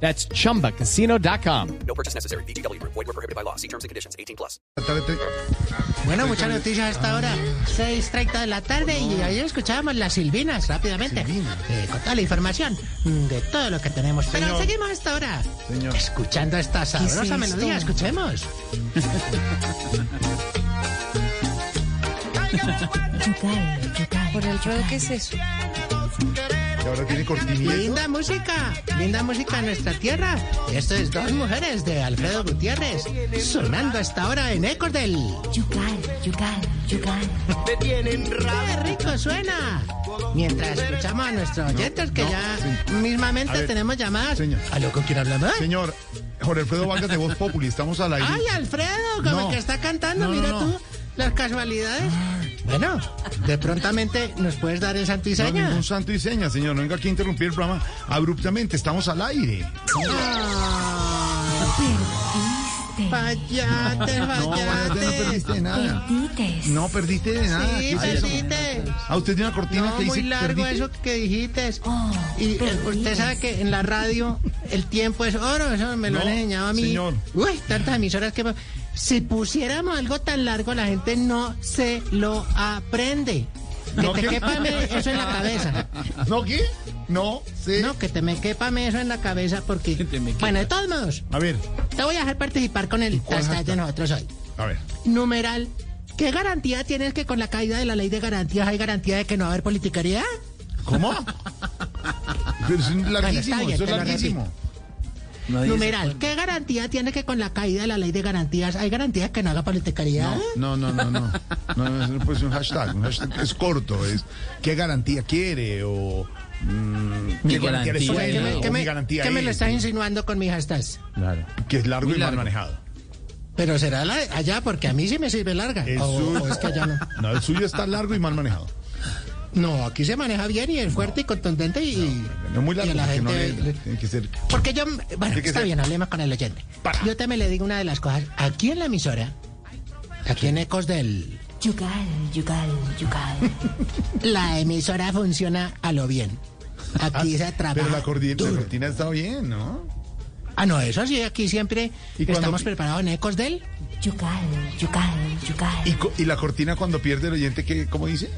That's chumbacasino.com. No purchase necessary. BGW. Void were prohibited by law. See terms and conditions. 18 plus. Bueno, muchas noticias a esta hora. 6.30 de la tarde y ayer escuchábamos las Silvinas rápidamente. Eh, con toda la información de todo lo que tenemos. Pero Señor. seguimos a esta hora. Señor. Escuchando esta sabrosa melodía. Escuchemos. Por el ruedo, ¿qué es eso? Ahora tiene cortinilla. Linda música. Linda música en nuestra tierra. Y esto es Dos Mujeres de Alfredo Gutiérrez. Sonando a esta hora en Ecos del... Yucal, yucal, yucal. ¡Qué rico suena! Mientras escuchamos a nuestros oyentes que no, ya sí. mismamente A ver, tenemos llamadas. señor. ¿Aló, con quién hablamos? Señor, Jorge Alfredo Vargas de Voz Populi, estamos al aire. Ay, Alfredo, como No. que está cantando, No, no, mira no. tú las casualidades. Bueno, de prontamente nos puedes dar el santo y No, seña. ningún santo y seña, señor. No venga aquí a interrumpir el programa abruptamente. Estamos al aire. Ay, Fallate, No, no perdiste nada. No perdiste de nada. Sí, ¿Qué es eso? perdiste. Ah, usted tiene una cortina No, que dice muy largo eso que dijiste. Oh, Y eh, usted sabe que en la radio el tiempo es oro, eso me lo No, han enseñado a mí. señor. Uy, tantas emisoras que... Si pusiéramos algo tan largo, la gente no se lo aprende. Que No, te ¿qué? quepa eso en la cabeza. ¿No qué? No, sí. No, que te me quepa eso en la cabeza porque... Bueno, de todos modos, A ver, te voy a dejar participar con el hashtag de nosotros hoy. a ver. Numeral. ¿Qué garantía tienes que con la caída de la ley de garantías hay garantía de que no va a haber politiquería? ¿Cómo? Pero es larguísimo, bien, eso te es larguísimo. Numeral. ¿Qué garantía tiene que con la caída de la ley de garantías hay garantía de que no haga politiquería? No, no, no, no. No, no, no puede ser un hashtag. Un hashtag es corto, es qué garantía quiere o mm, qué garantía le suena ¿Qué me, o qué qué me- garantía qué me lo es, estás insinuando con mi hashtag? Claro. que es largo Muy y mal largo. manejado. Pero será la- allá porque a mí sí me sirve larga. El O- suyo, o es que allá no. no, el suyo está largo y mal manejado. No, aquí se maneja bien y es fuerte y contundente y... No muy y largo la no le, le- tiene que ser. Porque yo, bueno, está ser- bien, hablemos con el oyente. Para. Yo me le digo una de las cosas. Aquí en la emisora, aquí en Ecos del... Yucal, yucal, yucal. La emisora funciona a lo bien. Aquí se trabaja Pero la, cordi- la duro. cortina está bien, ¿no? Ah, no, eso sí, aquí siempre ¿Y cuando- estamos preparados en Ecos del... Yucal, yucal, yucal. Y, co- y la cortina cuando pierde el oyente, ¿qué, ¿cómo dice?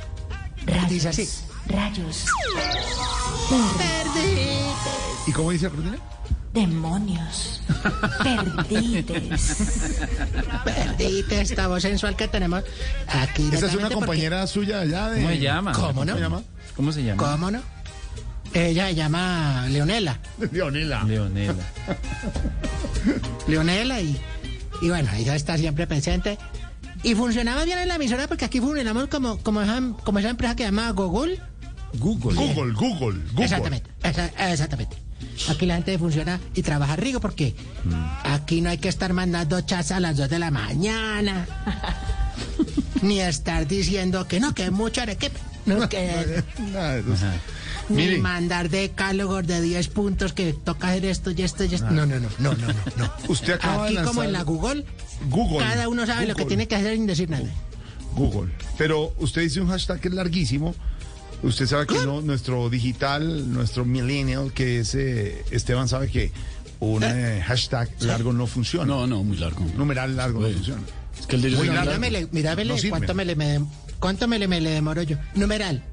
Rayos, dice así. Rayos. ¿Y cómo dice la cortina? Demonios. Perdites. Perdite esta voz sensual que tenemos aquí. Esa es una porque- compañera suya allá de... ¿Cómo se llama? ¿Cómo no? ¿Cómo se llama? ¿Cómo se llama? ¿Cómo no? Ella se llama Leonela. Leonela. Leonela. Leonela y, y bueno, ella está siempre presente. Y funcionaba bien en la emisora porque aquí funcionamos como, como, esa, como esa empresa que se llama Google. Google. Google, Google, Google. Exactamente, esa- exactamente. Aquí la gente funciona y trabaja rico porque aquí no hay que estar mandando chats a las 2 de la mañana. ni estar diciendo que no, que mucho arequipe. No, que de ni mandar decálogos de 10 puntos que toca hacer esto y esto y esto. No, no, no, no, no, no. no. Usted acaba Aquí de como en la lanzar Google, Google. cada uno sabe lo que tiene que hacer sin decir nada. Google. Pero usted dice un hashtag que es larguísimo. Usted sabe que no, nuestro digital, nuestro millennial, que es eh, Esteban, sabe que un eh, hashtag largo no funciona. No, no, muy largo. Numeral largo no Oye, funciona. Es que el de ellos Muy es largo. largo. Míramele, míramele No sirve. cuánto, me le, cuánto me le, me le demoro yo. Numeral.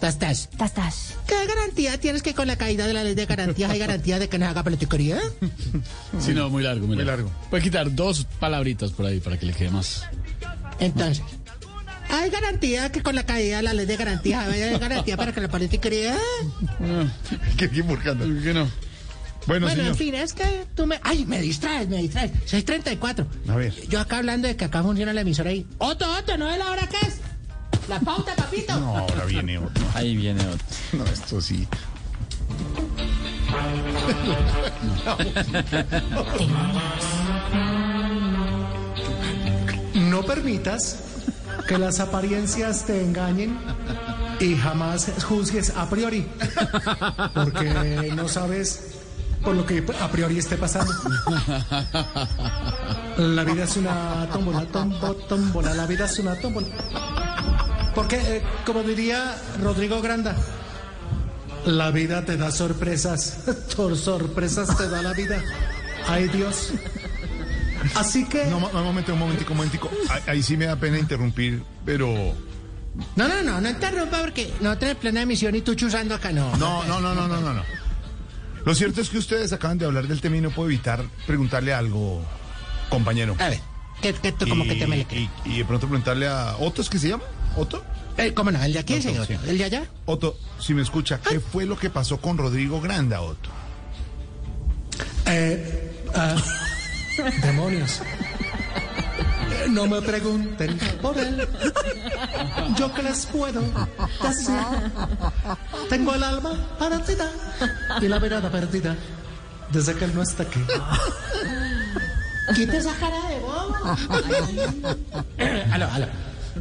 Tas, tas. Tas, tas. ¿Qué garantía tienes que con la caída de la ley de garantías hay garantía de que no se haga politiquería? Sí, no, muy largo, muy, Muy largo. largo. Puede quitar dos palabritas por ahí para que le quede más. Entonces, ¿hay garantía que con la caída de la ley de garantías hay garantía para que la politiquería? ¿Qué equivocando? ¿Qué no? Bueno, Bueno, señor. en fin, es que tú me... ¡Ay, me distraes, me distraes! 634. A ver. Yo acá hablando de que acá funciona la emisora ahí. ¡Otto, Otto, no es la hora que es! ¡La pauta, papito! No, ahora viene otro. Ahí viene otro. No, esto sí. permitas que las apariencias te engañen y jamás juzgues a priori, porque no sabes por lo que a priori esté pasando. La vida es una tómbola, tombo, tómbola, la vida es una tómbola. Porque, eh, como diría Rodrigo Granda, la vida te da sorpresas, por sorpresas te da la vida. Ay Dios. Así que... No, un momento, un momentico, un momentico. Ahí, ahí sí me da pena interrumpir, pero... No, no, no, no interrumpa porque no tenés plena emisión y tú chuzando acá, no. No, no, no, no, no, no, no. Lo cierto es que ustedes acaban de hablar del tema y no puedo evitar preguntarle algo, compañero. A ver, que, que tú como que te me y, y de pronto preguntarle a Otto, ¿es que se llama? ¿Otto? Eh, ¿Cómo no? ¿El de aquí, Otto, señor? sí. ¿El de allá? Otto, si me escucha, ¿qué fue lo que pasó con Rodrigo Granda, Otto? Eh, ah, demonios. Eh, No me pregunten por él. Yo que les puedo decir. Tengo el alma partida y la mirada perdida desde que él no está aquí. Quita esa cara de bobo. aló, aló.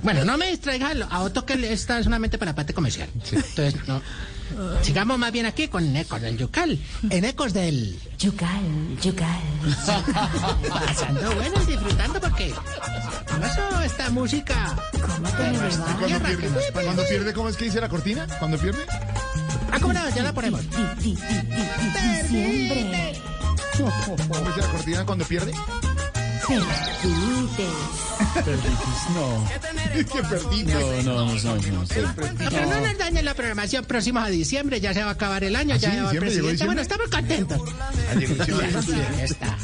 Bueno, no me distraigas aló. a Otto que está solamente para la parte comercial. Entonces, no. Sigamos más bien aquí con Ecos del Yucal. En Ecos del... Yucal, yucal. Pasando bueno y disfrutando porque... ¿Cómo eso, esta música? ¿Cómo te me? ¿Cuando pierde, cuando pierde, cómo es que dice la cortina? ¿Cuando pierde? Ah, ¿cómo no? Ya la ponemos. ¿Cómo dice la cortina cuando pierde? Perdites. No. perdí. No, no, no, no. Pero no nos dañen la programación próximos a diciembre, ya se va a acabar el año, ¿Ah, ya va el ¿Diciembre? ¿Llegó presidente. Bueno, estamos contentos.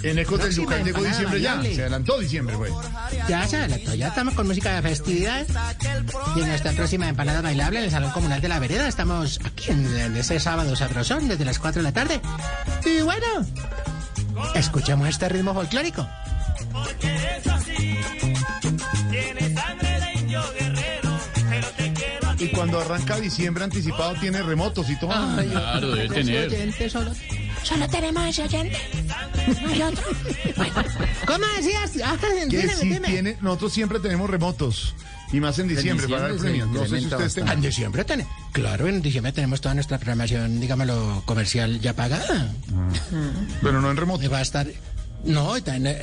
En Próxima Yucal llegó diciembre ya. Se adelantó diciembre, güey. Ya se adelantó, ya estamos con música de festividad. Y en nuestra próxima empanada bailable en el Salón Comunal de la Vereda estamos aquí en, ese sábado sabrosón desde las 4 de la tarde. Y bueno, escuchemos este ritmo folclórico. Y cuando arranca diciembre anticipado tiene remotos y todo. Claro, debe tener. Oyente solo, solo tenemos ese oyente. No hay otro. Bueno, ¿Cómo decías? Ah, que dime, sí dime. tiene, nosotros siempre tenemos remotos. Y más en diciembre, para dar diciembre premios. se No sé si ustedes En tengan. diciembre tenemos. Claro, en diciembre tenemos toda nuestra programación, digámoslo, comercial ya pagada. Pero no en remoto. Y va a estar. No,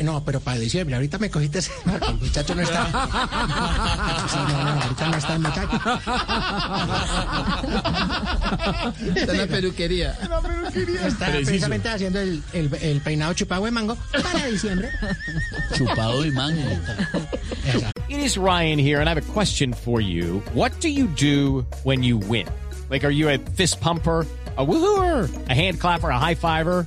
no, pero para diciembre. Ahorita me cogiste. ese- El muchacho no está. Sí, no, no, ahorita no está el muchacho. Está en la peluquería. Está Preciso. precisamente haciendo el, el, el peinado chupado de mango para diciembre. Chupado de mango. It is Ryan here, and I have a question for you. What do you do when you win? Like, are you a fist pumper? A woohooer, a hand clapper, a high fiver.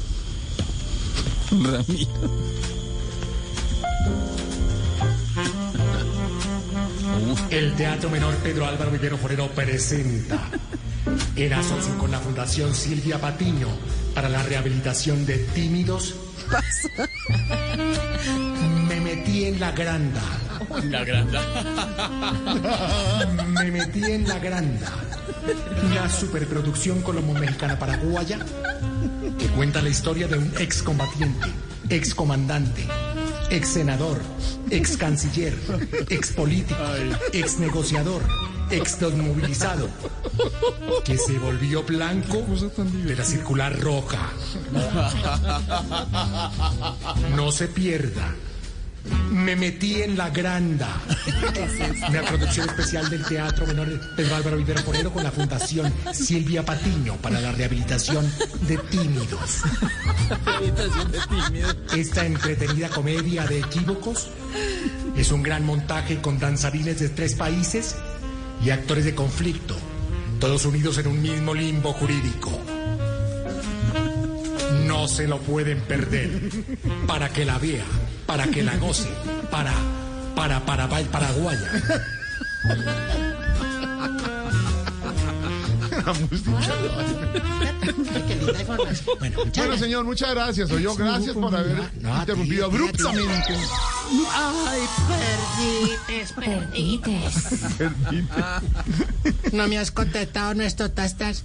Ramiro. El Teatro Menor Pedro Álvaro Vivero Forero presenta, en asociación con la Fundación Silvia Patiño, para la rehabilitación de tímidos, me metí en la granda. La granda. Me metí en la granda. Una superproducción colombo-mexicana paraguaya que cuenta la historia de un excombatiente, excomandante, ex senador, ex canciller, ex político, ex negociador, ex desmovilizado, que se volvió blanco de la circular roja. No se pierda. Me metí en la granda. Una producción especial del Teatro Menor Pedro Álvaro Vivero Forero con la Fundación Silvia Patiño para la rehabilitación de tímidos. Esta entretenida comedia de equívocos es un gran montaje con danzarines de tres países y actores de conflicto, todos unidos en un mismo limbo jurídico. No se lo pueden perder. Para que la vea, para que la goce, para para para Paraguaya. Linda información. Bueno, señor, muchas gracias. O yo, gracias por haber No, interrumpido abruptamente. Ay, perdites, perdites. Perdí. No me has contestado nuestro tastas.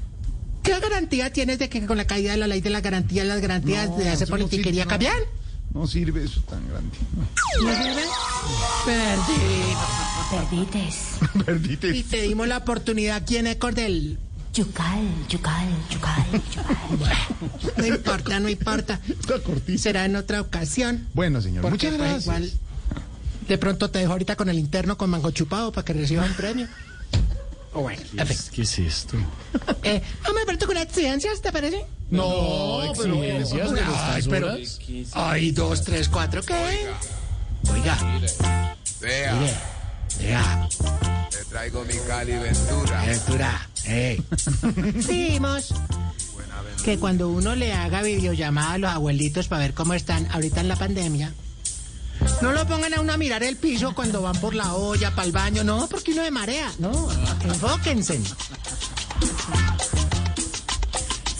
¿Qué garantía tienes de que con la caída de la ley de las garantías, las garantías No, de hacer politiquería no. cambian? No sirve eso tan grande. ¿No sirven? Perdites. Perdites. Perdite. Y te dimos la oportunidad aquí en Ecor del... Yucal, yucal, yucal, yucal. No importa, no importa. Está cortito. Será en otra ocasión. Bueno, señor, Porque, muchas pues, gracias. igual, de pronto te dejo ahorita con el interno con mango chupado para que recibas un premio. O bueno. ¿Qué es esto? Eh, vamos a ver tú con exigencias, ¿te parece? No, pero exigencias de Ay, pero... Ay, dos, tres, cuatro, ¿qué? Oiga. Vea, Mire. Vea. te traigo mi Cali Ventura. Ventura. Eh. Que cuando uno le haga videollamada a los abuelitos para ver cómo están ahorita en la pandemia, no lo pongan a uno a mirar el piso cuando van por la olla, para el baño, no, porque uno se marea, no, enfóquense.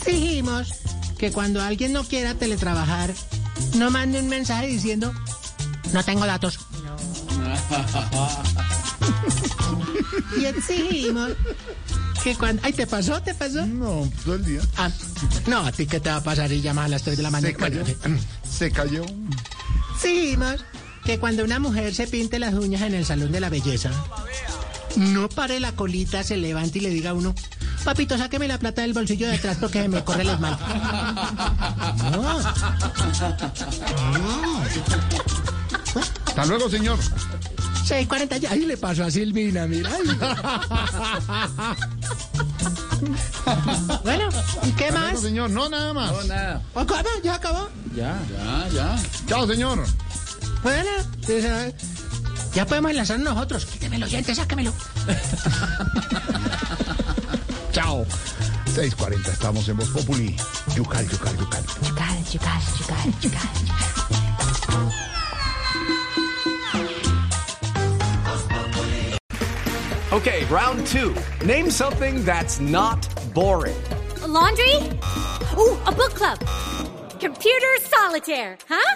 Dijimos que cuando alguien no quiera teletrabajar, no mande un mensaje diciendo, no tengo datos. y exigimos que cuando... Ay, ¿te pasó? ¿Te pasó? No, todo el día. Ah, no, ¿a ti qué te va a pasar y llamar a las 3 de la Se mañana? cayó. Se cayó. Exigimos que cuando una mujer se pinte las uñas en el salón de la belleza, no pare la colita, se levante y le diga a uno, papito, sáqueme la plata del bolsillo de atrás porque se me corre esmalte. No. Hasta luego, señor. 6.40 ya. Ahí le pasó a Silvina, mira. bueno, ¿y qué luego, más? señor. No, nada más. nada. ¿Acabó? ¿Ya acabó? Ya, ya, ya. Chao, señor. Bueno, pues, eh, ya podemos enlazar nosotros. Quítemelo, oyente, sáquemelo. Chao. 6.40, estamos en Voz Populi. Yucal, yucal, yucal. Yucal, yucal, yucal, yucal. Okay, round two. Name something that's not boring. laundry? Ooh, a book club. Computer solitaire, huh?